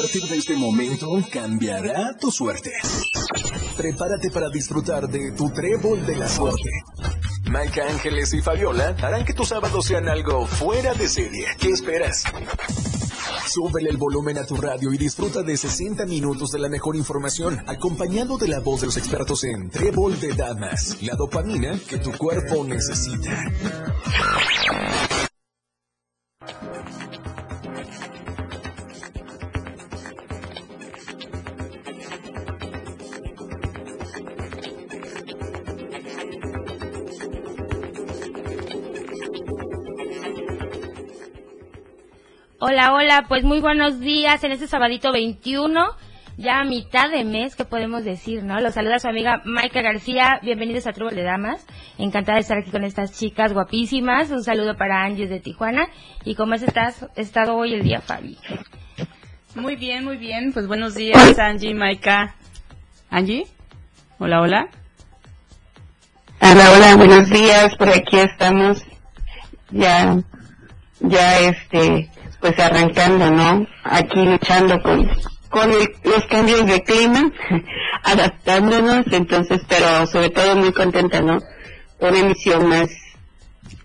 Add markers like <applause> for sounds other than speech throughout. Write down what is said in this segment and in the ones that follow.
partir de este momento cambiará tu suerte. Prepárate para disfrutar de tu trébol de la suerte. Maika Ángeles y Fabiola harán que tus sábados sean algo fuera de serie. ¿Qué esperas? Súbele el volumen a tu radio y disfruta de 60 minutos de la mejor información, acompañado de la voz de los expertos en Trébol de Damas, la dopamina que tu cuerpo necesita. Hola, hola, pues muy buenos días en este sabadito 21, ya a mitad de mes, que podemos decir, ¿no? Los saluda su amiga Maika García, bienvenidos a Trubal de Damas, encantada de estar aquí con estas chicas guapísimas, un saludo para Angie de Tijuana, y cómo has estás, estado hoy el día, Fabi. Muy bien, muy bien, pues buenos días, Angie, Maika. Angie, hola, hola. Hola, hola, buenos días, por aquí estamos, ya, ya este, pues arrancando, ¿no? Aquí luchando con, con los cambios de clima, <laughs> adaptándonos, entonces, pero sobre todo muy contenta, ¿no? Una emisión más.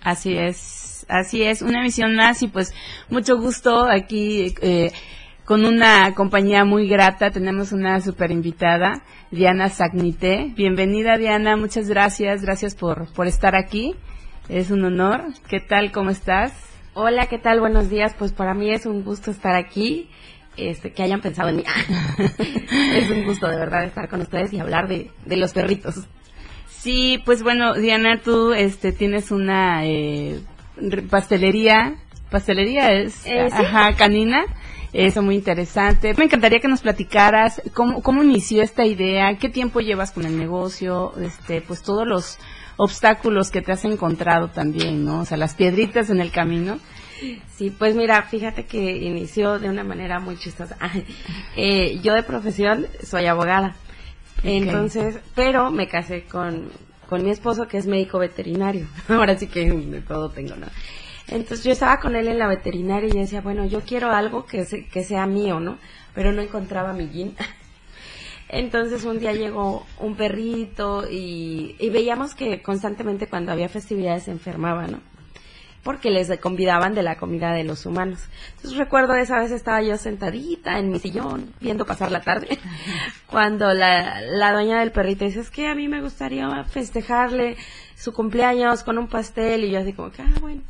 Así es, así es, una emisión más y pues mucho gusto aquí eh, con una compañía muy grata. Tenemos una super invitada, Diana Sagnité. Bienvenida Diana, muchas gracias, gracias por, por estar aquí. Es un honor. ¿Qué tal? ¿Cómo estás? Hola, ¿qué tal? Buenos días. Pues para mí es un gusto estar aquí, este, que hayan pensado en mí. <laughs> es un gusto de verdad estar con ustedes y hablar de, de los perritos. Sí, pues bueno, Diana, tú este, tienes una eh, pastelería, pastelería es, eh, ¿sí? ajá, canina. Eso muy interesante. Me encantaría que nos platicaras cómo, cómo inició esta idea, qué tiempo llevas con el negocio, este, pues todos los obstáculos que te has encontrado también, ¿no? O sea, las piedritas en el camino. Sí, pues mira, fíjate que inició de una manera muy chistosa. <laughs> eh, yo de profesión soy abogada. Okay. Entonces, pero me casé con, con mi esposo que es médico veterinario. <laughs> Ahora sí que de todo tengo, ¿no? Entonces yo estaba con él en la veterinaria y decía, bueno, yo quiero algo que, se, que sea mío, ¿no? Pero no encontraba mi jean. <laughs> Entonces un día llegó un perrito y, veíamos que constantemente cuando había festividades se enfermaba, ¿no? Porque les convidaban de la comida de los humanos. Entonces recuerdo esa vez estaba yo sentadita en mi sillón viendo pasar la tarde <laughs> cuando la, la dueña del perrito dice, es que a mí me gustaría festejarle su cumpleaños con un pastel y yo así como que, ah, bueno.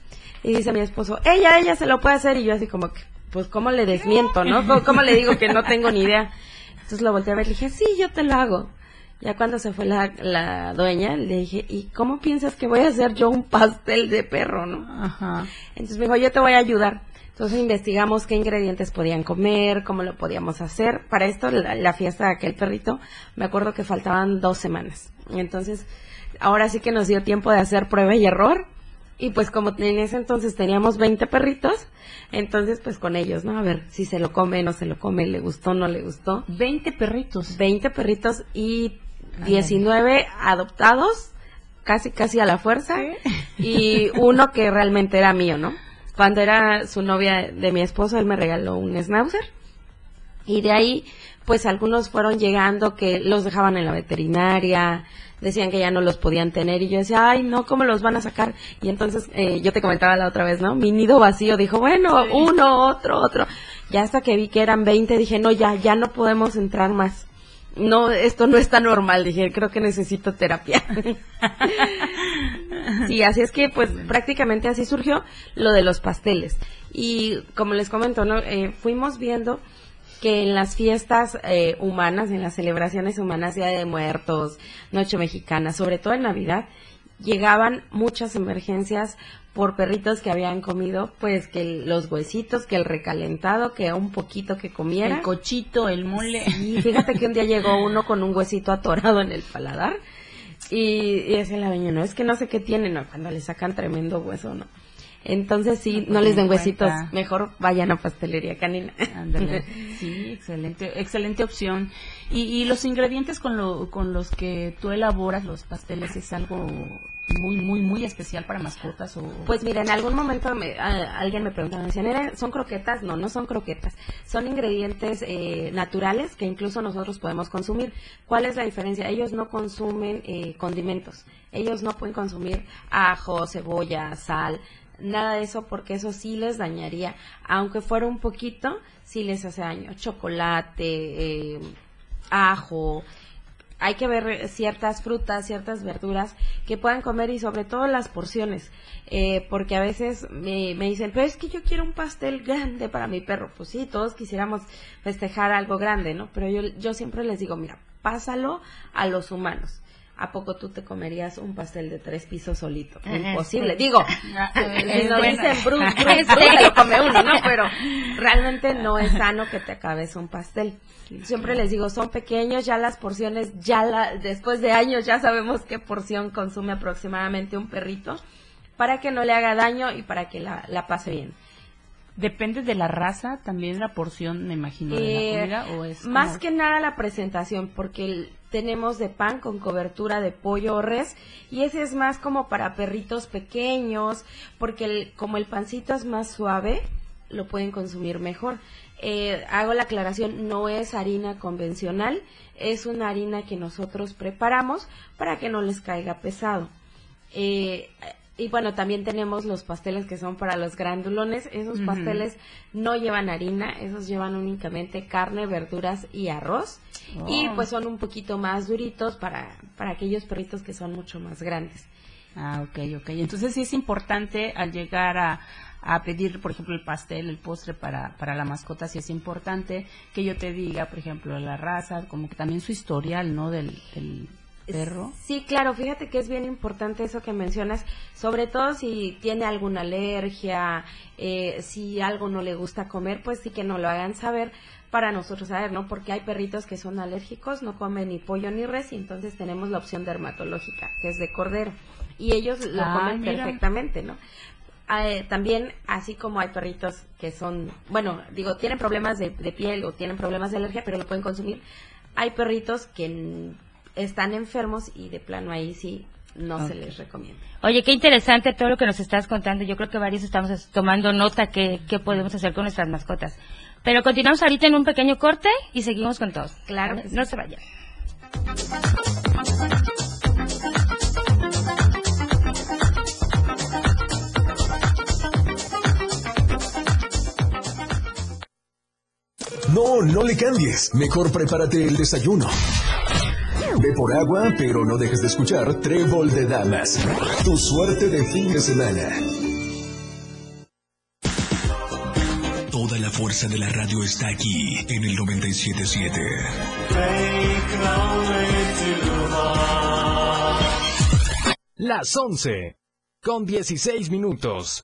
Y dice mi esposo, ella, ella se lo puede hacer y yo así como que, pues cómo le desmiento, ¿no? ¿Cómo, cómo le digo que no tengo ni idea? Entonces lo volteé a ver y le dije, sí, yo te lo hago. Ya cuando se fue la, la dueña, le dije, ¿y cómo piensas que voy a hacer yo un pastel de perro, no? Ajá. Entonces me dijo, yo te voy a ayudar. Entonces investigamos qué ingredientes podían comer, cómo lo podíamos hacer. Para esto, la, la fiesta de aquel perrito, me acuerdo que faltaban dos semanas. Entonces, ahora sí que nos dio tiempo de hacer prueba y error. Y pues como en ese entonces teníamos 20 perritos, entonces pues con ellos, ¿no? A ver si se lo come, no se lo come, le gustó, no le gustó. 20 perritos. 20 perritos y 19 adoptados, casi casi a la fuerza, y uno que realmente era mío, ¿no? Cuando era su novia de mi esposo, él me regaló un schnauzer. Y de ahí, pues algunos fueron llegando que los dejaban en la veterinaria, decían que ya no los podían tener y yo decía, ay, no, ¿cómo los van a sacar? Y entonces eh, yo te comentaba la otra vez, ¿no? Mi nido vacío dijo, bueno, sí. uno, otro, otro. Ya hasta que vi que eran 20 dije, no, ya, ya no podemos entrar más. No, esto no está normal, dije, creo que necesito terapia. <laughs> sí, así es que pues prácticamente así surgió lo de los pasteles. Y como les comento, ¿no? Eh, fuimos viendo que en las fiestas eh, humanas, en las celebraciones humanas, Día de Muertos, Noche Mexicana, sobre todo en Navidad, llegaban muchas emergencias por perritos que habían comido, pues que los huesitos, que el recalentado, que un poquito que comiera. El cochito, el mole. Sí, fíjate que un día llegó uno con un huesito atorado en el paladar y, y decía la veña, no, es que no sé qué tiene, no, cuando le sacan tremendo hueso, no. Entonces sí, no, no les den huesitos, mejor vayan a pastelería canina. Ándale. <laughs> Sí, excelente, excelente opción. Y, y los ingredientes con, lo, con los que tú elaboras los pasteles es algo muy, muy, muy especial para mascotas? O... Pues mira, en algún momento me, alguien me preguntaba, me decían, ¿son croquetas? No, no son croquetas. Son ingredientes eh, naturales que incluso nosotros podemos consumir. ¿Cuál es la diferencia? Ellos no consumen eh, condimentos. Ellos no pueden consumir ajo, cebolla, sal, nada de eso porque eso sí les dañaría. Aunque fuera un poquito, sí les hace daño. Chocolate, eh, ajo, hay que ver ciertas frutas, ciertas verduras que puedan comer y sobre todo las porciones, eh, porque a veces me, dicen, pero es que yo quiero un pastel grande para mi perro. Pues sí, todos quisiéramos festejar algo grande, ¿no? Pero yo, yo siempre les digo, mira, pásalo a los humanos. ¿A poco tú te comerías un pastel de tres pisos solito? Imposible. Digo, <laughs> si nos dicen <laughs> Bruce, Bruce, Bruce, lo come uno, ¿no? Pero realmente no es sano que te acabes un pastel. Siempre les digo, son pequeños, ya las porciones, ya la, después de años ya sabemos qué porción consume aproximadamente un perrito para que no le haga daño y para que la, la pase bien. Depende de la raza, también la porción, me imagino, de la eh, comida, o es Más que nada la presentación, porque tenemos de pan con cobertura de pollo o res, y ese es más como para perritos pequeños, porque como el pancito es más suave, lo pueden consumir mejor. Eh, hago la aclaración, no es harina convencional, es una harina que nosotros preparamos para que no les caiga pesado. Eh, y bueno, también tenemos los pasteles que son para los grandulones. Esos pasteles no llevan harina, esos llevan únicamente carne, verduras y arroz. Y oh. pues son un poquito más duritos para, para aquellos perritos que son mucho más grandes. Ah, ok, ok. Entonces sí es importante al llegar a, a pedir, por ejemplo, el pastel, el postre para, para la mascota, sí es importante que yo te diga, por ejemplo, la raza, como que también su historial, ¿no? del, perro. Sí, claro, fíjate que es bien importante eso que mencionas, sobre todo si tiene alguna alergia, eh, si algo no le gusta comer, pues sí que no lo hagan saber para nosotros saber, ¿no? Porque hay perritos que son alérgicos, no comen ni pollo ni res, y entonces tenemos la opción dermatológica, que es de cordero, y ellos lo ah, comen perfectamente, ¿no? Ah, eh, también, así como hay perritos que son, bueno, digo, tienen problemas de, de piel o tienen problemas de alergia, pero lo pueden consumir, hay perritos que están enfermos y de plano ahí sí no se les recomienda. Oye, qué interesante todo lo que nos estás contando. Yo creo que varios estamos tomando nota que, qué podemos hacer con nuestras mascotas. Pero continuamos ahorita en un pequeño corte y seguimos con todos. Claro. No se vayan. No, no le cambies. Mejor prepárate el desayuno. Ve por agua, pero no dejes de escuchar Trébol de Damas. Tu suerte de fin de semana. Toda la fuerza de la radio está aquí en el 977. Las 11 con 16 minutos.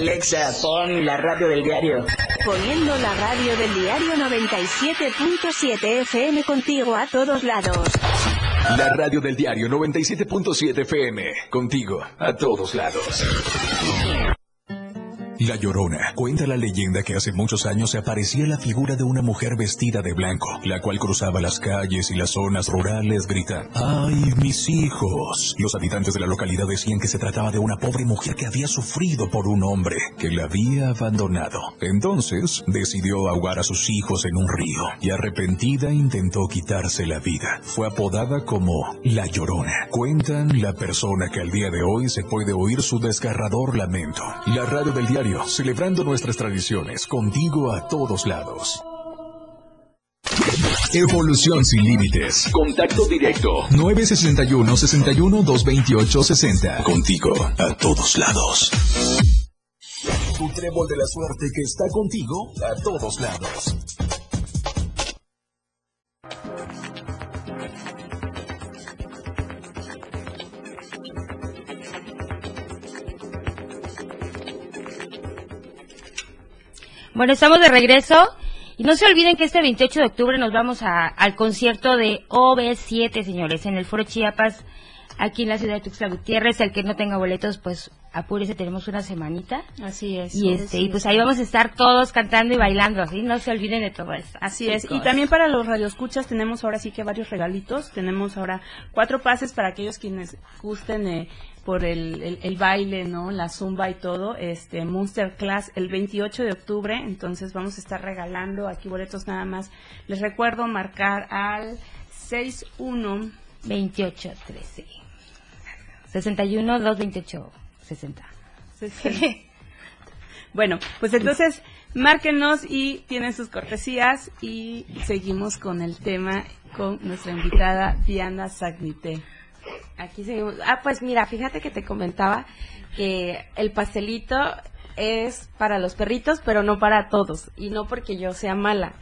Alexa, pon la radio del diario. Poniendo la radio del diario 97.7 FM contigo a todos lados. La radio del diario 97.7 FM contigo a todos lados. La Llorona. Cuenta la leyenda que hace muchos años se aparecía la figura de una mujer vestida de blanco, la cual cruzaba las calles y las zonas rurales gritando, ¡Ay, mis hijos! Los habitantes de la localidad decían que se trataba de una pobre mujer que había sufrido por un hombre que la había abandonado. Entonces decidió ahogar a sus hijos en un río y arrepentida intentó quitarse la vida. Fue apodada como La Llorona. Cuentan la persona que al día de hoy se puede oír su desgarrador lamento. La radio del diario celebrando nuestras tradiciones, contigo a todos lados. Evolución sin límites. Contacto directo. 961-61-228-60. Contigo a todos lados. Tu trébol de la suerte que está contigo a todos lados. Bueno, estamos de regreso. Y no se olviden que este 28 de octubre nos vamos a, al concierto de OB7, señores, en el Foro Chiapas, aquí en la ciudad de Tuxtla Gutiérrez. El que no tenga boletos, pues apúrese, tenemos una semanita. Así es. Y este, y pues ahí vamos a estar todos cantando y bailando, así no se olviden de todo esto. Así es. Y también para los radioescuchas tenemos ahora sí que varios regalitos. Tenemos ahora cuatro pases para aquellos quienes gusten eh, por el, el, el baile, ¿no? La zumba y todo. Este Monster Class el 28 de octubre. Entonces vamos a estar regalando aquí boletos nada más. Les recuerdo marcar al 61 28 13 61 228 60. Bueno, pues entonces márquenos y tienen sus cortesías y seguimos con el tema con nuestra invitada Diana Sagnité. Aquí seguimos. Ah, pues mira, fíjate que te comentaba que el pastelito es para los perritos, pero no para todos. Y no porque yo sea mala,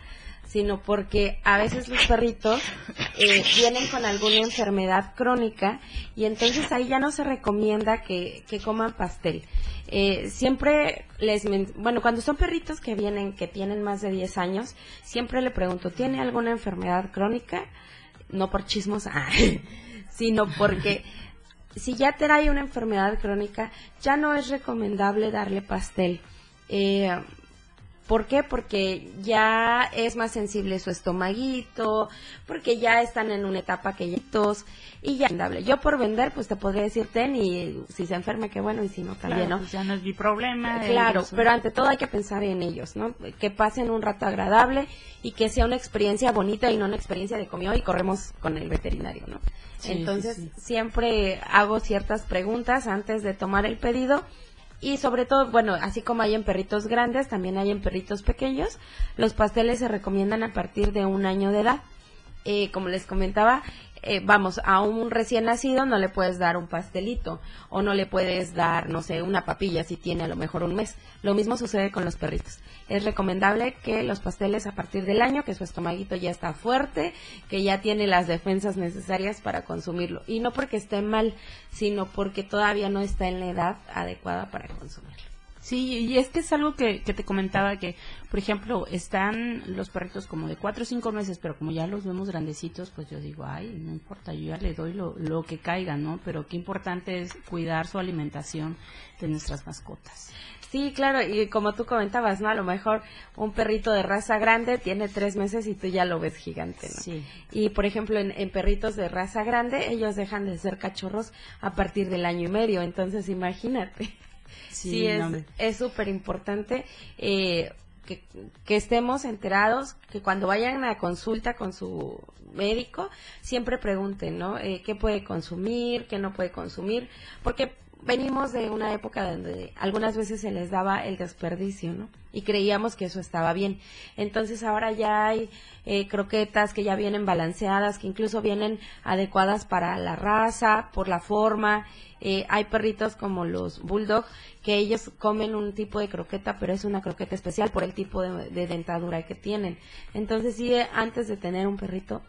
sino porque a veces los perritos eh, vienen con alguna enfermedad crónica y entonces ahí ya no se recomienda que, que coman pastel. Eh, siempre les, bueno, cuando son perritos que vienen, que tienen más de 10 años, siempre le pregunto, ¿tiene alguna enfermedad crónica? No por chismos, ah, <laughs> sino porque si ya trae una enfermedad crónica, ya no es recomendable darle pastel. Eh, ¿Por qué? Porque ya es más sensible su estomaguito, porque ya están en una etapa que ya tos y ya. Yo por vender, pues te podría decir ten y si se enferma, qué bueno, y si no, también, Claro, ¿no? pues ya no es mi problema. Claro, ellos, ¿no? pero ante todo hay que pensar en ellos, ¿no? Que pasen un rato agradable y que sea una experiencia bonita y no una experiencia de comió y corremos con el veterinario, ¿no? Sí, Entonces, sí, sí. siempre hago ciertas preguntas antes de tomar el pedido y sobre todo, bueno, así como hay en perritos grandes, también hay en perritos pequeños. Los pasteles se recomiendan a partir de un año de edad. Eh, como les comentaba, eh, vamos, a un recién nacido no le puedes dar un pastelito o no le puedes dar, no sé, una papilla si tiene a lo mejor un mes. Lo mismo sucede con los perritos. Es recomendable que los pasteles a partir del año, que su estomaguito ya está fuerte, que ya tiene las defensas necesarias para consumirlo. Y no porque esté mal, sino porque todavía no está en la edad adecuada para consumirlo. Sí, y es que es algo que, que te comentaba que, por ejemplo, están los perritos como de cuatro o cinco meses, pero como ya los vemos grandecitos, pues yo digo, ay, no importa, yo ya le doy lo, lo que caiga, ¿no? Pero qué importante es cuidar su alimentación de nuestras mascotas. Sí, claro, y como tú comentabas, ¿no? A lo mejor un perrito de raza grande tiene tres meses y tú ya lo ves gigante, ¿no? Sí. Y por ejemplo, en, en perritos de raza grande, ellos dejan de ser cachorros a partir del año y medio, entonces imagínate. Sí, es súper importante eh, que, que estemos enterados, que cuando vayan a consulta con su médico, siempre pregunten, ¿no? Eh, ¿Qué puede consumir, qué no puede consumir? Porque venimos de una época donde algunas veces se les daba el desperdicio, ¿no? Y creíamos que eso estaba bien. Entonces ahora ya hay eh, croquetas que ya vienen balanceadas, que incluso vienen adecuadas para la raza, por la forma. Eh, hay perritos como los bulldog que ellos comen un tipo de croqueta, pero es una croqueta especial por el tipo de, de dentadura que tienen. Entonces sí, antes de tener un perrito,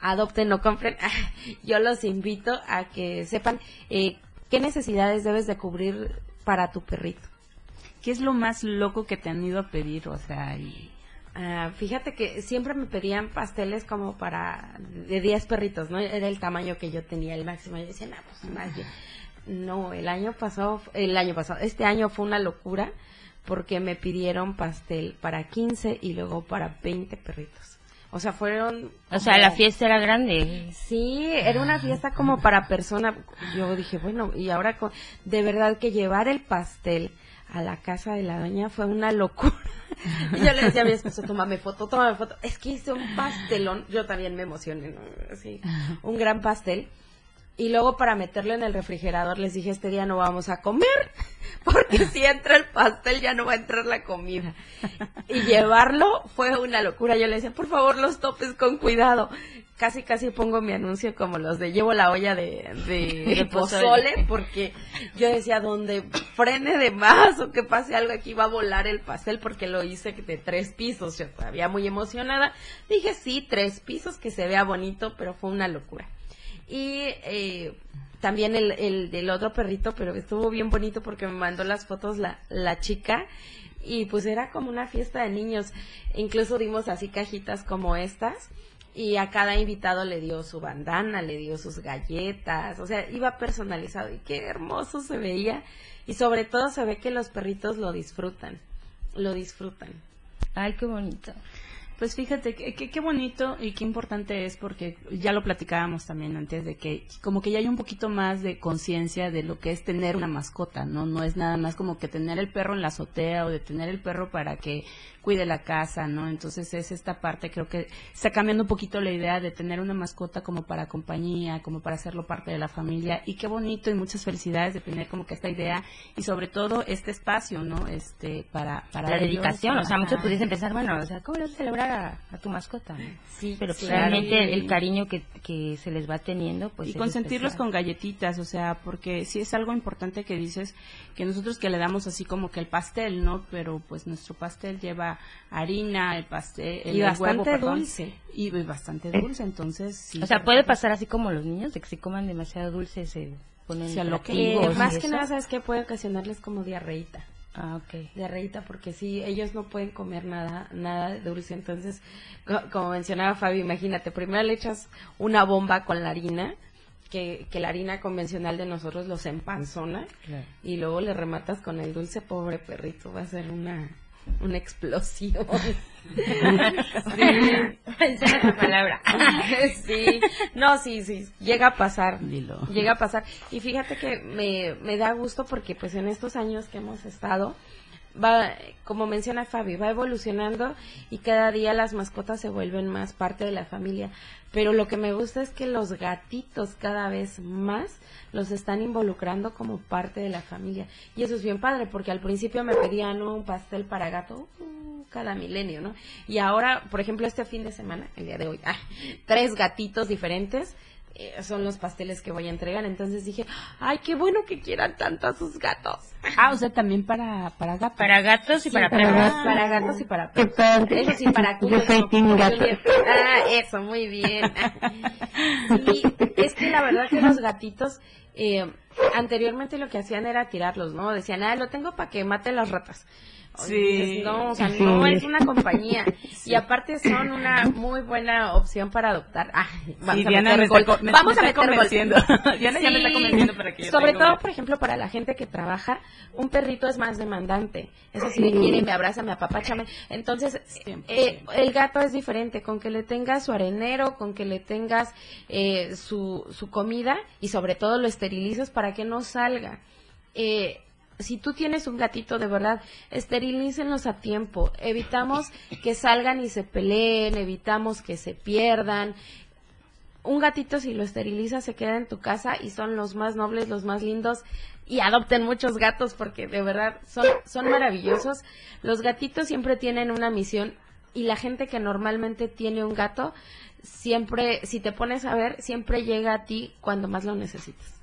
adopten o compren. <laughs> Yo los invito a que sepan eh, qué necesidades debes de cubrir para tu perrito. ¿Qué es lo más loco que te han ido a pedir? O sea, y... Ah, fíjate que siempre me pedían pasteles como para de 10 perritos, ¿no? Era el tamaño que yo tenía, el máximo. Yo decía, no, pues más bien". No, el año pasado, el año pasado, este año fue una locura porque me pidieron pastel para 15 y luego para 20 perritos. O sea, fueron... O sea, como- la fiesta era grande. Sí, era una fiesta como para persona. Yo dije, bueno, y ahora con- de verdad que llevar el pastel a la casa de la doña fue una locura. Y yo le decía a mi esposo, tómame foto, tómame foto. Es que hice un pastelón, yo también me emocioné, ¿no? Así, un gran pastel. Y luego para meterlo en el refrigerador les dije, este día no vamos a comer, porque si entra el pastel ya no va a entrar la comida. Y llevarlo fue una locura. Yo le decía, por favor, los topes con cuidado. Casi, casi pongo mi anuncio como los de llevo la olla de, de, <laughs> De pozole, pozole. porque yo decía, donde frene de más o que pase algo aquí va a volar el pastel, porque lo hice de tres pisos. Yo todavía muy emocionada. Dije, sí, tres pisos, que se vea bonito, pero fue una locura. Y eh, también el, el del otro perrito, pero estuvo bien bonito porque me mandó las fotos la, la chica y pues era como una fiesta de niños. Incluso dimos así cajitas como estas y a cada invitado le dio su bandana, le dio sus galletas, o sea, iba personalizado y qué hermoso se veía y sobre todo se ve que los perritos lo disfrutan, lo disfrutan. Ay, qué bonito. Pues fíjate, qué bonito y qué importante es porque ya lo platicábamos también antes de que como que ya hay un poquito más de conciencia de lo que es tener una mascota, ¿no? No es nada más como que tener el perro en la azotea o de tener el perro para que cuide la casa, ¿no? Entonces es esta parte, creo que está cambiando un poquito la idea de tener una mascota como para compañía, como para hacerlo parte de la familia y qué bonito y muchas felicidades de tener como que esta idea y sobre todo este espacio, ¿no? Este, para, para la dedicación, o sea, muchos pudiesen pensar, bueno, o sea, ¿cómo le a tu mascota? Sí, pero realmente el cariño que, que se les va teniendo, pues. Y consentirlos con galletitas, o sea, porque sí es algo importante que dices que nosotros que le damos así como que el pastel, ¿no? Pero pues nuestro pastel lleva harina, el pastel, el y bastante huevo, dulce. Y bastante dulce, entonces sí. O sea, puede pasar así como los niños, de que si coman demasiado dulce se ponen eh, Más que nada, ¿sabes qué? Puede ocasionarles como diarreíta. Ah, ok. Diarreíta, porque sí, ellos no pueden comer nada, nada de dulce. Entonces, como mencionaba Fabi, imagínate, primero le echas una bomba con la harina, que, que, la harina convencional de nosotros los empanzona y luego le rematas con el dulce, pobre perrito, va a ser una una explosión. <laughs> sí, palabra. <laughs> sí, no, sí, sí, llega a pasar. Llega a pasar. Y fíjate que me, me da gusto porque pues en estos años que hemos estado, va, como menciona Fabi, va evolucionando y cada día las mascotas se vuelven más parte de la familia. Pero lo que me gusta es que los gatitos cada vez más los están involucrando como parte de la familia. Y eso es bien padre, porque al principio me pedían un pastel para gato uh, cada milenio, ¿no? Y ahora, por ejemplo, este fin de semana, el día de hoy, ah, tres gatitos diferentes eh, son los pasteles que voy a entregar. Entonces dije, ay, qué bueno que quieran tanto a sus gatos. Ah, o sea, también para, para gatos. Para gatos y para perros. Para gatos y para perros. Eso sí, para Yo soy Ah, eso, muy bien. <laughs> y es que la verdad que los gatitos, eh, anteriormente lo que hacían era tirarlos, ¿no? Decían, ah, lo tengo para que mate las ratas. Sí. no, o sea, no es una compañía. Y aparte son una muy buena opción para adoptar. Ah, vamos a Diana meter. Me, vamos a meter. <laughs> Diana ya me está convenciendo para que Sobre todo, por ejemplo, para la gente que trabaja, un perrito es más demandante. Eso sí, le quiere, me abraza, me apapáchame. Entonces, eh, el gato es diferente. Con que le tengas su arenero, con que le tengas eh, su, su comida y sobre todo lo esterilizas para que no salga. Eh, si tú tienes un gatito de verdad, esterilícenlos a tiempo. Evitamos que salgan y se peleen, evitamos que se pierdan. Un gatito si lo esterilizas se queda en tu casa y son los más nobles, los más lindos y adopten muchos gatos porque de verdad son, son maravillosos. Los gatitos siempre tienen una misión y la gente que normalmente tiene un gato siempre, si te pones a ver, siempre llega a ti cuando más lo necesitas.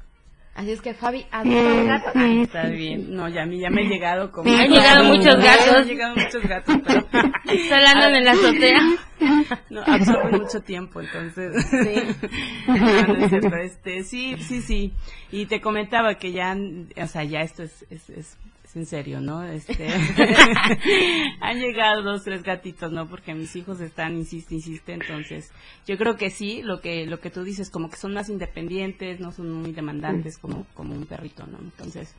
Así es que Fabi, adopta un gato. Ah, está bien. No, ya a mí ya me he llegado como... Han llegado muchos gatos. Han llegado muchos gatos, pero... <laughs> Solo en la azotea. No, absorben mucho tiempo, entonces... Sí. <laughs> no, es cierto, este, sí, sí, sí. Y te comentaba que ya, o sea, ya esto es, es, es en serio, ¿no? Este, <laughs> han llegado dos, tres gatitos, ¿no? Porque mis hijos están, insiste, insiste, entonces yo creo que sí, lo que, lo que tú dices, como que son más independientes, no son muy demandantes como, como un perrito, ¿no? Entonces,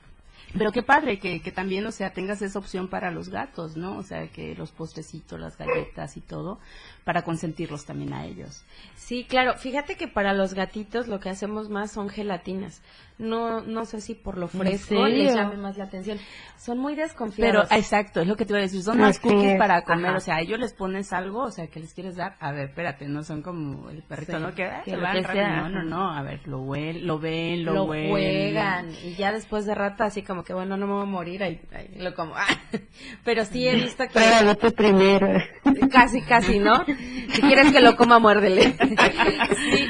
pero qué padre que, que también, o sea, tengas esa opción para los gatos, ¿no? O sea, que los postrecitos, las galletas y todo, para consentirlos también a ellos. Sí, claro. Fíjate que para los gatitos lo que hacemos más son gelatinas. No, no sé si por lo fresco les llame más la atención. Son muy desconfiados. Pero, exacto, es lo que te iba a decir. Son más cookies para comer. O sea, a ellos les pones algo, o sea, que les quieres dar. A ver, espérate, no son como el perrito, ¿no? Que, se van No, no, no. A ver, lo, huel, lo ven, lo, lo juegan. Y ya después de rato, así como que, bueno, no me voy a morir. Ahí, lo como. <laughs> Pero sí he visto que. Pero primero. Casi, casi, ¿no? <laughs> Si quieres que lo coma, muérdele. <laughs> sí,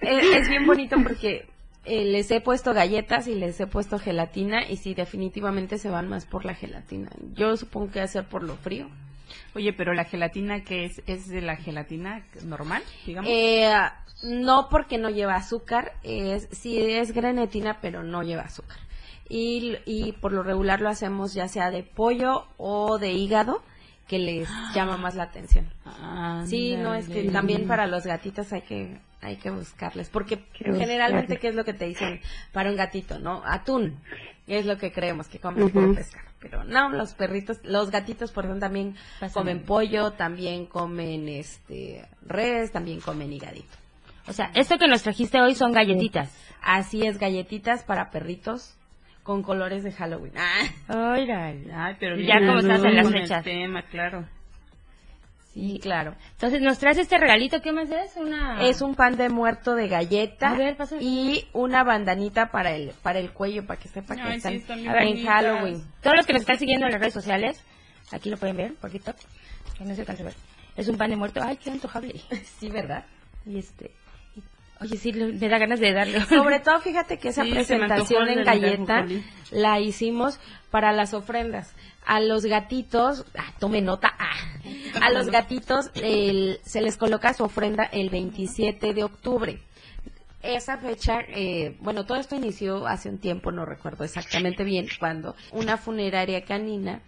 es, bien bonito porque eh, les he puesto galletas y les he puesto gelatina y sí, definitivamente se van más por la gelatina. Yo supongo que va a ser por lo frío. Oye, pero la gelatina que es es de la gelatina normal, digamos. Eh, no porque no lleva azúcar, es sí es grenetina, pero no lleva azúcar. y, y por lo regular lo hacemos ya sea de pollo o de hígado que les <gasps> llama más la atención. Sí, no es que también para los gatitos hay que hay que buscarles porque Que generalmente buscarles. qué es lo que te dicen para un gatito, ¿no? Atún. Es lo que creemos que comen Ujú. puro pescado, pero no, los perritos, los gatitos por ejemplo también comen pollo, también comen este res, también comen higadito. O sea, esto que nos trajiste hoy son galletitas. Así es, galletitas para perritos con colores de Halloween. Ah, Órale. Ay, pero Ya como estás en las fechas. tema, claro. sí, claro. Entonces, nos traes este regalito, ¿qué más es? Una... Es un pan de muerto de galleta A ver, y una bandanita para el para el cuello para que sepa que Ay, están sí, están bien a ver, en bonitas. Halloween. Todos los que nos están siguiendo en las redes sociales, aquí lo pueden ver por TikTok, que no se alcanza a ver. Es un pan de muerto. Ay, qué antojable. <laughs> Sí, ¿verdad? Y este... Oye, sí, me da ganas de darle. Sobre todo, fíjate que esa Sí, presentación en galleta la hicimos para las ofrendas. A los gatitos, ah, tome nota, ah, a los gatitos el- se les coloca su ofrenda el 27 de octubre. Esa fecha, eh, bueno, todo esto inició hace un tiempo, no recuerdo exactamente bien cuándo, una funeraria canina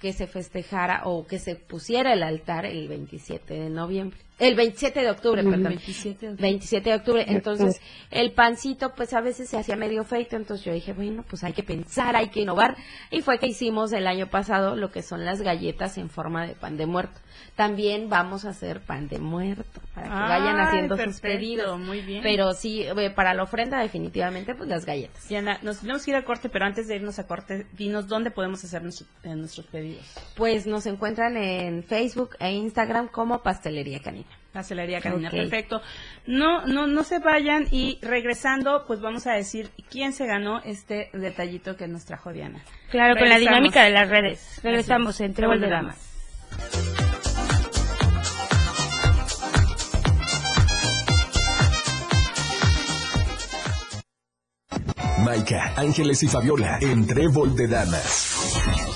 que se festejara o que se pusiera el altar el 27 de noviembre. El 27 de octubre, perdón. 27 de 27 de octubre. Entonces, el pancito, pues a veces se hacía medio feito. Entonces yo dije, bueno, pues hay que pensar, hay que innovar. Y fue que hicimos el año pasado lo que son las galletas en forma de pan de muerto. También vamos a hacer pan de muerto para que vayan Ay, haciendo sus pedidos. muy bien. Pero sí, eh, para la ofrenda, definitivamente, pues las galletas. Diana, nos tenemos que ir a corte, pero antes de irnos a corte, dinos dónde podemos hacer nuestro- eh, nuestros pedidos. Pues nos encuentran en Facebook e Instagram como Pastelería Canina. Pastelería Canina, Ok. perfecto. No, no, no se vayan y regresando, pues vamos a decir quién se ganó este detallito que nos trajo Diana. Claro, con la dinámica de las redes. Regresamos en Trébol de Damas. Maika, Ángeles y Fabiola en Trébol de Damas.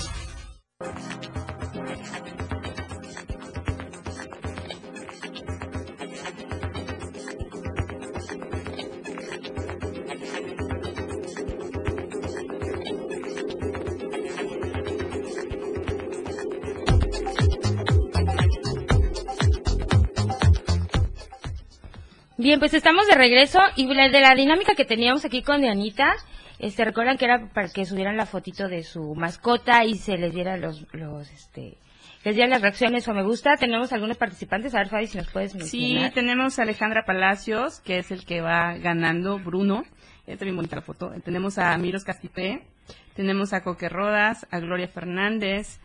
Bien, pues estamos de regreso y de la dinámica que teníamos aquí con Dianita, este, recuerdan que era para que subieran la fotito de su mascota y se les diera los, los, este, les dieran las reacciones o me gusta. Tenemos algunos participantes, a ver Fabi si nos puedes Sí, mencionar. tenemos a Alejandra Palacios, que es el que va ganando, Bruno. Está bien bonita la foto. Tenemos a Miros Castipé, tenemos a Coque Rodas, a Gloria Fernández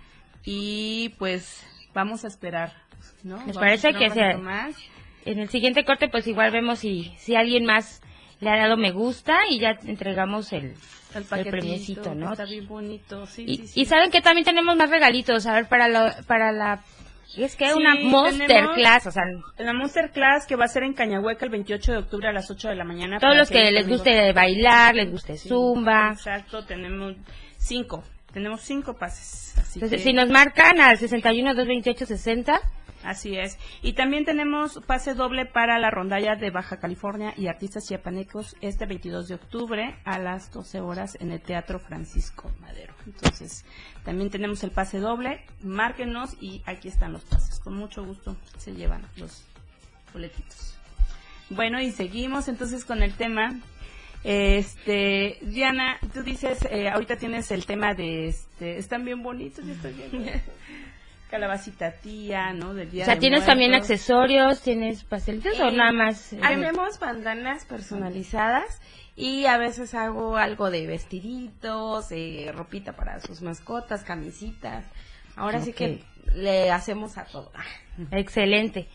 y pues vamos a esperar. ¿no? ¿Les Vamos parece que ratito más. En el siguiente corte pues igual vemos si, si alguien más le ha dado me gusta y ya entregamos el, El el premiecito, ¿no? Está bien bonito, sí, Y, sí, sí. y saben que también tenemos más regalitos, a ver, para, lo, para la... Es que una Monster tenemos- Class, o sea, La Monster Class que va a ser en Cañahueca el 28 de octubre a las 8 de la mañana. todos los que les amigos- guste bailar, les guste zumba. Exacto, tenemos cinco. Tenemos cinco pases. Así Entonces, que- si nos marcan al 61 228 60, Así es. Y también tenemos pase doble para la rondalla de Baja California y artistas chiapanecos este 22 de octubre a las 12 horas en el Teatro Francisco Madero. Entonces, también tenemos el pase doble. Márquenos y aquí están los pases. Con mucho gusto se llevan los boletitos. Bueno, y seguimos entonces con el tema. Este, Diana, tú dices, eh, ahorita tienes el tema de, este, están bien bonitos, yo estoy viendo. <laughs> Calabacita tía, ¿no? Del día o sea, de tienes también accesorios, tienes pastelitos o Eh, nada más. eh, Hacemos bandanas personalizadas y a veces hago algo de vestiditos, eh, ropita para sus mascotas, camisitas. Ahora sí que le hacemos a todo. <laughs> Excelente.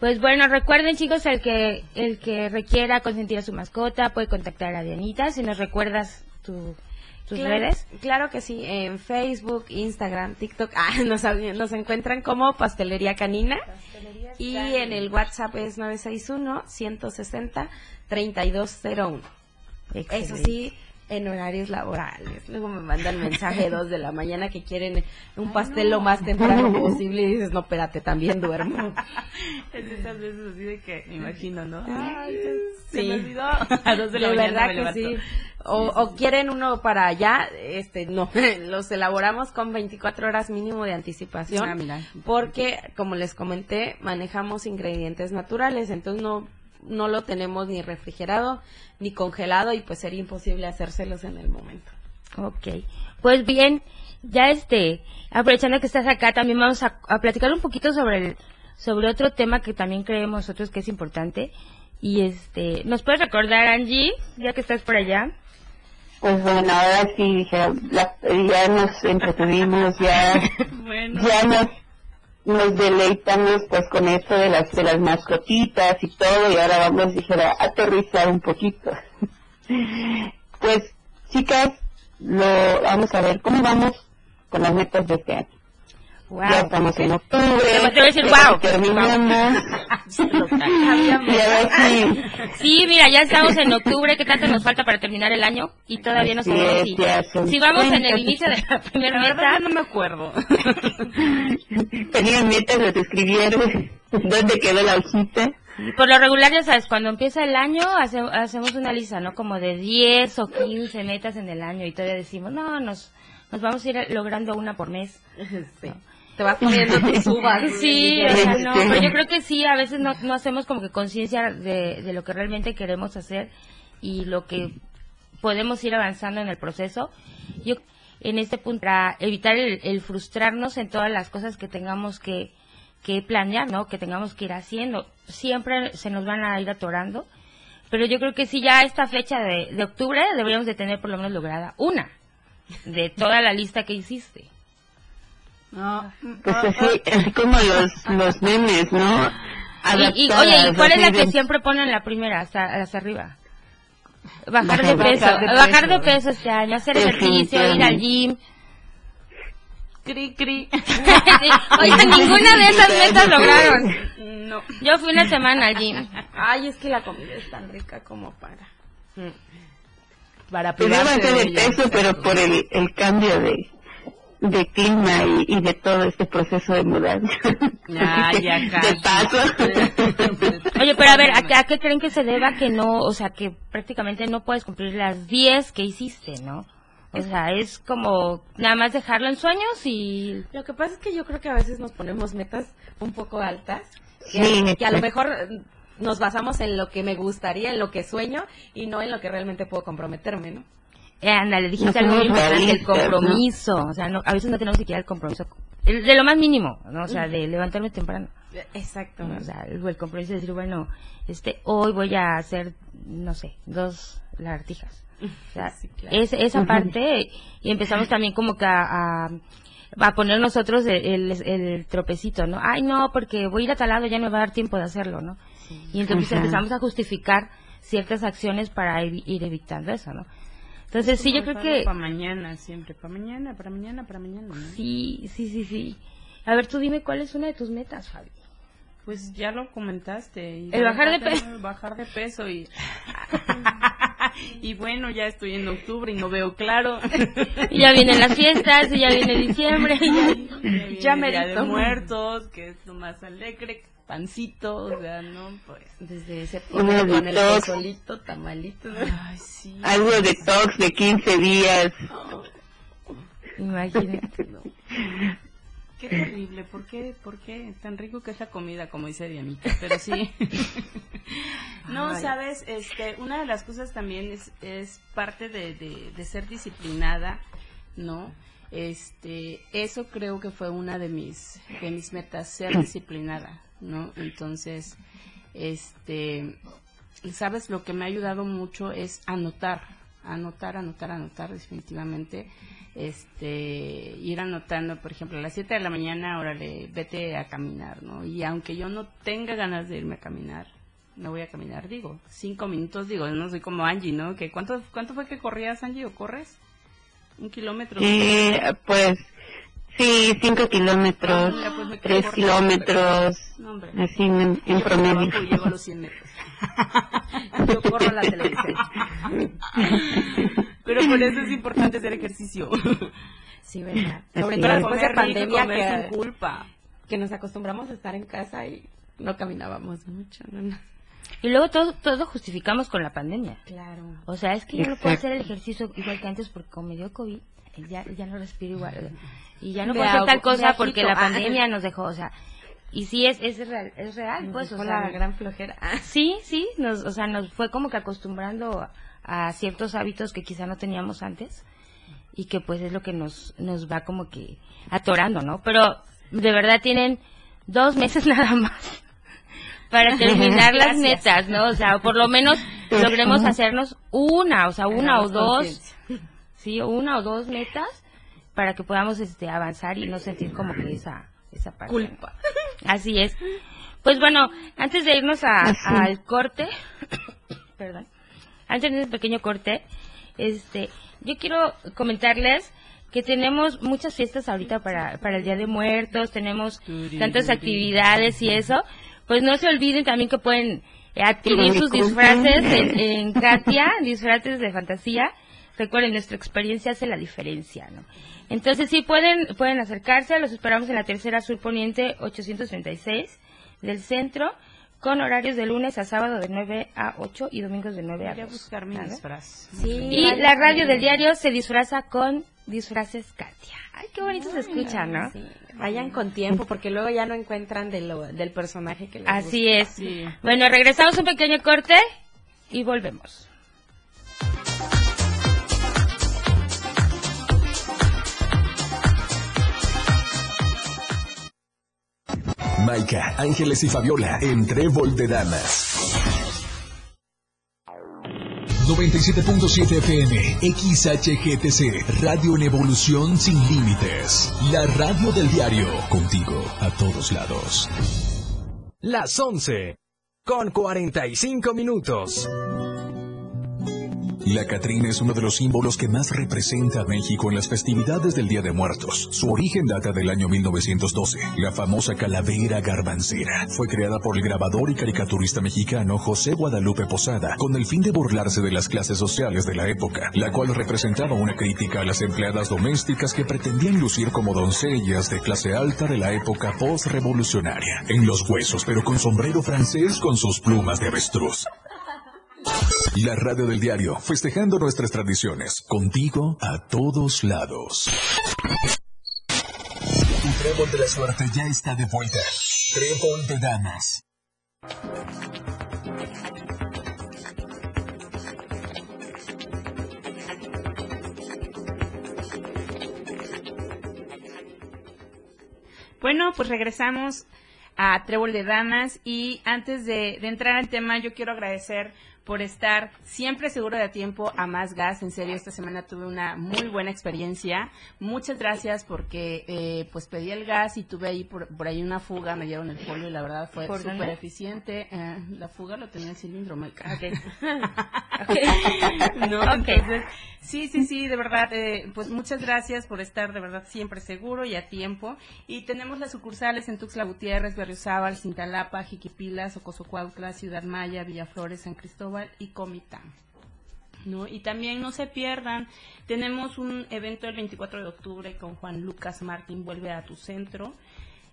Pues bueno, recuerden chicos, el que el que requiera consentir a su mascota puede contactar a Dianita. Si nos recuerdas tu, tus claro, redes. Claro que sí, en Facebook, Instagram, TikTok, <laughs> ah, nos, nos encuentran como Pastelería Canina y en el WhatsApp es 961-160-3201. Eso Excelente. sí, en horarios laborales. Luego me mandan mensaje <laughs> dos de la mañana que quieren un pastel lo más temprano <laughs> posible y dices, no, espérate, también duermo. <laughs> Es de esas veces así de que me imagino, ¿no? Ay, Sí. se me olvidó. A dos de la mañana verdad me que levanto. sí. O, o quieren uno para allá, este, no, los elaboramos con 24 horas mínimo de anticipación. Ah. Porque, como les comenté, manejamos ingredientes naturales, entonces no, no lo tenemos ni refrigerado ni congelado y pues sería imposible hacérselos en el momento. Ok, pues bien, ya este, aprovechando que estás acá, también vamos a, a platicar un poquito sobre el, sobre otro tema que también creemos nosotros que es importante. Y este, ¿nos puedes recordar, Angie, ya que estás por allá? Pues bueno, ahora sí, la- ya nos entretuvimos, ya, <laughs> Bueno. ya nos, nos deleitamos pues con esto de las, de las mascotitas y todo, y ahora vamos, dijera, a aterrizar un poquito. <laughs> Pues, chicas, lo, vamos a ver cómo vamos con las metas de este año. Ya estamos en octubre. Te voy a decir, wow. Terminamos. y a ver si, Sí, mira, ya estamos en octubre, ¿qué tanto nos falta para terminar el año? Y todavía no sabemos si, si vamos en el inicio de la primera meta. no me acuerdo. <laughs> tenían metas, las escribieron. ¿Dónde quedó la hojita? Por lo regular, ya sabes, cuando empieza el año hace- hacemos una lista, ¿no? Como de 10 o 15 metas en el año y todavía decimos, no, nos, nos vamos a ir logrando una por mes. Sí. Te vas poniendo tus <laughs> uvas. Sí, o Este. sea, no, pero yo creo que sí, a veces no, no hacemos como que conciencia de, de lo que realmente queremos hacer y lo que podemos ir avanzando en el proceso. Yo, en este punto, para evitar el, el frustrarnos en todas las cosas que tengamos que, que planear, ¿no? Que tengamos que ir haciendo. Siempre se nos van a ir atorando. Pero yo creo que sí, ya esta fecha de, de octubre deberíamos de tener por lo menos lograda una de toda la lista que hiciste. No. Pues así, así como los, los memes, ¿no? Y, y, oye, ¿y cuál es la que siempre ponen la primera, hasta, hasta arriba? Bajar Bajar- de peso, bajar de bajar de peso. este año, hacer ejercicio, ir al gym. Cri, cri. <laughs> Sí, Oye, ninguna de esas metas lograron. No. Yo fui una semana al gym. Ay, es que la comida es tan rica como para. Para Pues yo privarse de peso, pero por el, el cambio de, de clima y, y de todo este proceso de mudanza. Ya, <laughs> ya, de paso. <laughs> Oye, pero a ver, ¿a qué, a qué creen que se deba que no, o sea, que prácticamente no puedes cumplir las 10 que hiciste, ¿no? O sea, es como nada más dejarlo en sueños y... Lo que pasa es que yo creo que a veces nos ponemos metas un poco altas, que, Sí, que a lo mejor nos basamos en lo que me gustaría, en lo que sueño y no en lo que realmente puedo comprometerme, ¿no? Eh, ándale, dijiste algo muy importante, el compromiso. O sea, no, a veces no tenemos siquiera el compromiso. el- de lo más mínimo, ¿no? O sea, de levantarme temprano. Exacto. O sea, el, el compromiso de decir, bueno, este, hoy voy a hacer, no sé, dos lagartijas. O sea, <laughs> Sí, claro. es- esa parte, y empezamos también como que a, a, a poner nosotros el, el, el tropecito, ¿no? Ay, no, porque voy a ir a tal lado, ya no me va a dar tiempo de hacerlo, ¿no? Y entonces Ajá. empezamos a justificar ciertas acciones para ir, ir evitando eso, ¿no? Entonces, sí, yo creo que... Para mañana, siempre. Para mañana, para mañana, para mañana. ¿no? Sí, sí, sí, sí. A ver, tú dime cuál es una de tus metas, Fabi. Pues ya lo comentaste. y El bajar de peso. Bajar de peso y... <laughs> y bueno, ya estoy en octubre y no veo claro. Y ya vienen las fiestas, y ya viene diciembre. y ya- Día de muertos, que es lo más alegre, pancito, o sea, no, pues... Desde ese Una punto con el pozolito, tamalito. ¿no? Ay, sí. Algo de tox de 15 días. Imagínate. Qué terrible, ¿por qué, ¿por qué? Tan rico que es la comida, como dice Dianita, pero sí. <laughs> no, Ay. sabes, este, una de las cosas también es, es parte de, de, de ser disciplinada, ¿no? Este, eso creo que fue una de mis, de mis metas, ser <coughs> disciplinada, ¿no? Entonces, este, sabes, lo que me ha ayudado mucho es anotar, anotar, anotar, anotar definitivamente, este, ir anotando, por ejemplo, a las 7 de la mañana, órale, vete a caminar, ¿no? Y aunque yo no tenga ganas de irme a caminar, me voy a caminar, digo, cinco minutos, digo, no soy como Angie, ¿no? Que cuánto, ¿Cuánto fue que corrías, Angie, o corres? Un kilómetro. Sí, pues, sí, 5 kilómetros, Ah, pues me quedo 3 corta. kilómetros, No, así en, promedio. trabajo y llego a los 100 metros. <laughs> Yo corro a la televisión. <laughs> Por eso es importante hacer ejercicio. <laughs> Sí, ¿verdad? <laughs> Sobre todo después de pandemia que, sin culpa. que nos acostumbramos a estar en casa y no caminábamos mucho. No, no. Y luego todo, todo justificamos con la pandemia. Claro. O sea, es que yo no puedo hacer el ejercicio igual que antes porque como me dio COVID, eh, ya, ya no respiro igual. Y ya no Me puedo hacer tal cosa porque la Ah. pandemia nos dejó, o sea, y sí es, es real, es real, pues, o sea, la gran flojera. Sí, sí, nos, o sea, nos fue como que acostumbrando a, a ciertos hábitos que quizá no teníamos antes y que pues es lo que nos, nos va como que atorando, ¿no? Pero de verdad tienen dos meses <laughs> nada más para terminar las metas, ¿no? O sea, por lo menos logremos hacernos una, o sea, una o dos, sí, una o dos metas para que podamos este avanzar y no sentir como que esa esa parte. Culpa. Así es. Pues bueno, antes de irnos a- al corte, <coughs> perdón, antes de ese pequeño corte, este, yo quiero comentarles que tenemos muchas fiestas ahorita para, para el Día de Muertos, tenemos tantas actividades y eso, pues no se olviden también que pueden adquirir sus disfraces en, en Katia, <laughs> disfraces de fantasía. Recuerden, nuestra experiencia hace la diferencia, ¿no? Entonces sí pueden, pueden acercarse, los esperamos en la tercera sur poniente 836 del centro, con horarios de lunes a sábado de 9 a 8 y domingos de 9 a Voy a 2. buscar mi disfraz. Sí, Y vale la radio del diario se disfraza con disfraces Katia. Ay, qué bonito se escucha, ¿no? Sí, Vayan con tiempo porque luego ya no encuentran de lo, del personaje que les Así gusta. es. Sí. Bueno, regresamos un pequeño corte y volvemos. Maika, Ángeles y Fabiola en Trébol de Damas. 97.7 FM, XHGTC, Radio en Evolución Sin Límites. La radio del diario, contigo a todos lados. Las 11 con 45 minutos. La Catrina es uno de los símbolos que más representa a México en las festividades del Día de Muertos. Su origen data del año 1912. La famosa calavera garbancera fue creada por el grabador y caricaturista mexicano José Guadalupe Posada con el fin de burlarse de las clases sociales de la época, la cual representaba una crítica a las empleadas domésticas que pretendían lucir como doncellas de clase alta de la época post-revolucionaria. En los huesos, pero con sombrero francés con sus plumas de avestruz. La radio del diario, festejando nuestras tradiciones, contigo a todos lados. Tu trébol de la suerte ya está de vuelta. Trébol de damas. Bueno, pues regresamos a Trébol de Damas y antes de, de entrar al tema yo quiero agradecer por estar siempre seguro de a tiempo a Más Gas. En serio, esta semana tuve una muy buena experiencia. Muchas gracias porque eh, pues pedí el gas y tuve ahí por, por ahí una fuga, me dieron el polio y la verdad fue ¿Por súper eficiente. Eh, la fuga lo tenía el cilindro, Maika. <laughs> Ok. no, Ok. entonces, sí, sí, sí, de verdad, eh, pues muchas gracias por estar de verdad siempre seguro y a tiempo. Y tenemos las sucursales en Tuxtla Gutiérrez, Berriozábal, Cintalapa, Jiquipilas, Ocosocuautla, Ciudad Maya, Villaflores, San Cristóbal y Comitán. ¿no? Y también no se pierdan, tenemos un evento el 24 de octubre con Juan Lucas Martín, vuelve a tu centro.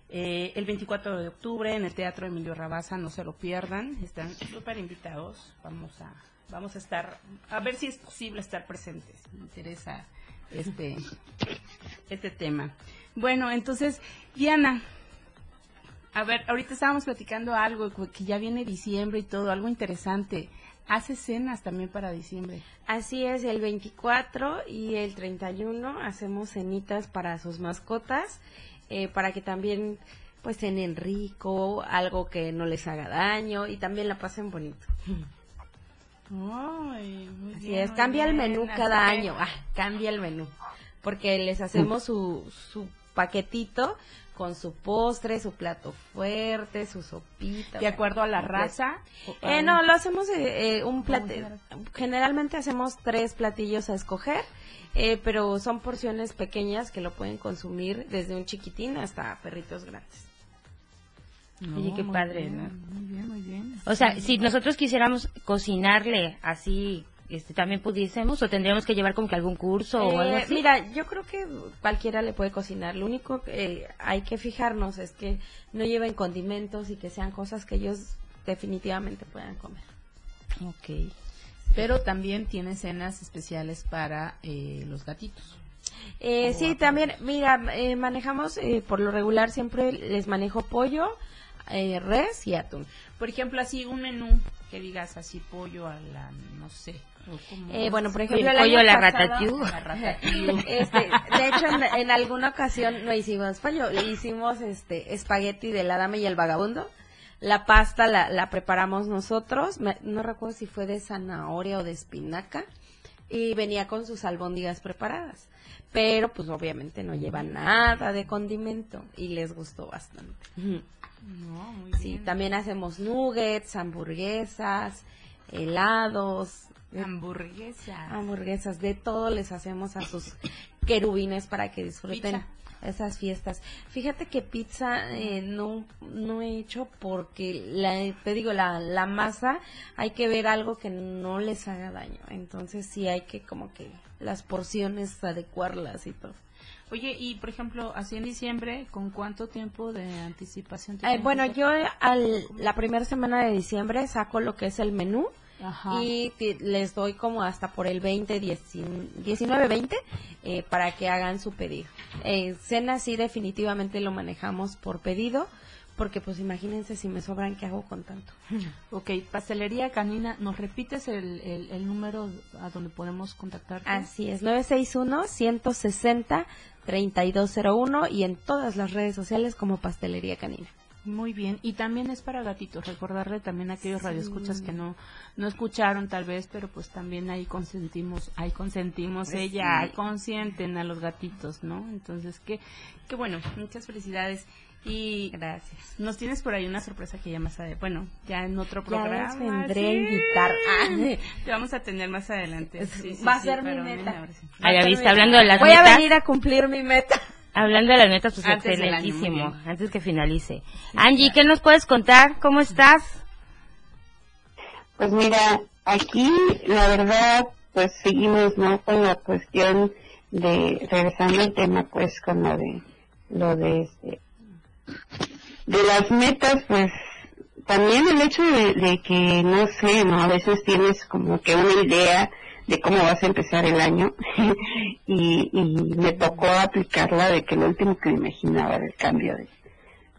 Eh, el 24 de octubre en el Teatro Emilio Rabaza, no se lo pierdan, están súper invitados, vamos a, vamos a estar, a ver si es posible estar presentes, me interesa este, este tema. Bueno, entonces, Diana, a ver, ahorita estábamos platicando algo, que ya viene diciembre y todo, algo interesante. Hace cenas también para diciembre. Así es, el 24 y el 31 hacemos cenitas para sus mascotas, eh, para que también pues cenen rico, algo que no les haga daño y también la pasen bonito. Ay, muy Así bien, es, cambia el menú cada año, ah, cambia el menú, porque les hacemos su, su paquetito con su postre, su plato fuerte, su sopita. De acuerdo a la completo. raza. Eh, no, lo hacemos eh, eh, un plate. Generalmente hacemos tres platillos a escoger, eh, pero son porciones pequeñas que lo pueden consumir desde un chiquitín hasta perritos grandes. Oye, qué padre, bien, ¿no? Muy bien, muy bien. O sea, si nosotros quisiéramos cocinarle así este, también pudiésemos o tendríamos que llevar como que algún curso o algo Eh, así? mira, yo creo que cualquiera le puede cocinar. Lo único que eh, hay que fijarnos es que no lleven condimentos y que sean cosas que ellos definitivamente puedan comer. Ok. Pero también tiene cenas especiales para eh, los gatitos. Eh, sí, también, mira, eh, manejamos eh, por lo regular siempre les manejo pollo, eh, res y atún. Por ejemplo, así un menú que digas así pollo a la, no sé. Eh, bueno, por ejemplo, el pollo a la <laughs> ratatouille. Este, de hecho, en, en alguna ocasión no hicimos pollo, le hicimos este espagueti de la dama y el vagabundo. La pasta la, la preparamos nosotros, me- no recuerdo si fue de zanahoria o de espinaca, y venía con sus albóndigas preparadas. Pero pues obviamente no lleva nada de condimento y les gustó bastante. No, muy Sí, bien. también hacemos nuggets, hamburguesas, helados, de- Hamburguesa. hamburguesas, de todo les hacemos a sus querubines para que disfruten Pizza. esas fiestas. Fíjate que pizza eh, no, no he hecho porque, la, te digo, la, la masa hay que ver algo que no les haga daño. Entonces sí hay que como que las porciones adecuarlas y todo. Oye, y por ejemplo, así en diciembre, ¿con cuánto tiempo de anticipación? Eh, bueno, yo al, la primera semana de diciembre saco lo que es el menú. Ajá. y les doy como hasta por el 20, 19, 20 eh, para que hagan su pedido. Eh, cena sí definitivamente lo manejamos por pedido porque pues imagínense si me sobran qué hago con tanto. <laughs> Ok, pastelería canina, ¿nos repites el, el, el número a donde podemos contactarte? Así es, 961 160 3201 y en todas las redes sociales como Pastelería Canina. Muy bien, y también es para gatitos, recordarle también a aquellos radioescuchas que no no escucharon tal vez, pero pues también ahí consentimos, ahí consentimos ella, ahí consienten a los gatitos, ¿no? Entonces, qué qué bueno, muchas felicidades. Y Gracias. nos tienes por ahí una sorpresa que ya más adelante, bueno, ya en otro Ya programa. les vendré a sí. invitar. Ah. <laughs> Te vamos a tener más adelante. Sí, sí, Va a sí, ser mi meta. ahora sí. Ah, ya viste, hablando de las Voy a metas. venir a cumplir mi meta. Hablando de las metas, pues Antes año, excelentísimo, bien. antes que finalice. Angie, ¿qué nos puedes contar? ¿Cómo estás? Pues mira, aquí la verdad, pues seguimos, ¿no? Con la cuestión de, regresando al tema, pues con lo de, lo de este, de las metas, pues también el hecho de, que, no sé, ¿no? A veces tienes como que una idea de cómo vas a empezar el año <laughs> y, me tocó aplicarla de que lo último que me imaginaba era el cambio de,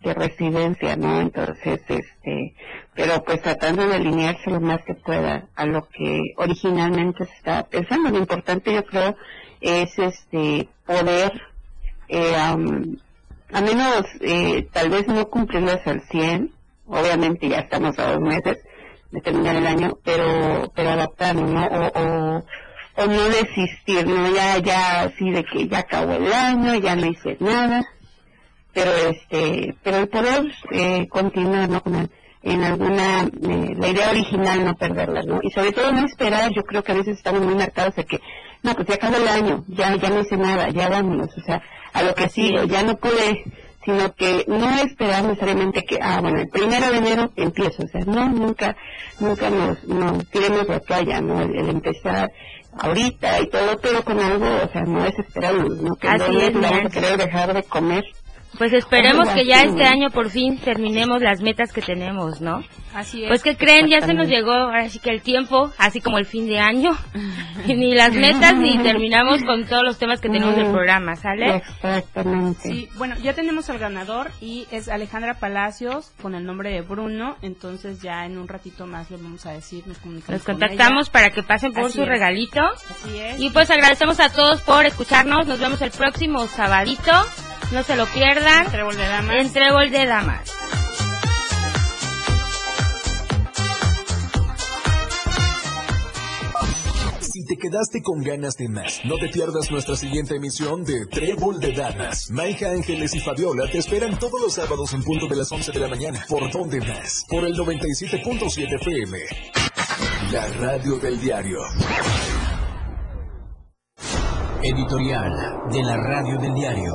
de residencia, ¿no? Entonces, este, pero pues tratando de alinearse lo más que pueda a lo que originalmente se estaba pensando. Lo importante yo creo es este poder, eh, a menos eh, tal vez no cumplirlas al 100, obviamente ya estamos a dos meses de terminar el año, pero pero adaptarnos, ¿no? O, o, no desistir, ¿no? Ya, ya así de que ya acabó el año, ya no hice nada, pero este pero el poder eh, continuar no con en alguna eh, la idea original no perderla no y sobre todo no esperar yo creo que a veces estamos muy marcados de que no pues ya acabó el año ya ya no hice nada ya vámonos o sea a lo que sigo ya no pude sino que no esperar necesariamente que ah bueno el primero de enero empiezo o sea no nunca nunca nos nos tiremos la toalla no el, el empezar ahorita y todo pero con algo o sea no desesperarnos no que Así no es, vamos a querer dejar de comer. Pues esperemos que ya este año por fin terminemos las metas que tenemos, ¿no? Así es. Pues que creen, ya se nos llegó ahora sí que el tiempo, así como el fin de año, <laughs> y ni las metas ni <laughs> terminamos con todos los temas que tenemos del programa, ¿sale? Exactamente. Sí, bueno, ya tenemos al ganador y es Alejandra Palacios con el nombre de Bruno, entonces ya en un ratito más le vamos a decir, nos comunicamos Los con contactamos para que pasen por Así su es. regalito. Así es. Y pues agradecemos a todos por escucharnos. Nos vemos el próximo sabadito. No se lo pierdan. Trébol de damas. En Trébol de Damas. Si te quedaste con ganas de más, no te pierdas nuestra siguiente emisión de Trébol de Damas. Maija Ángeles y Fabiola te esperan todos los sábados en punto de las 11 de la mañana. ¿Por dónde más? Por el 97.7 FM. La radio del diario. Editorial de la Radio del Diario.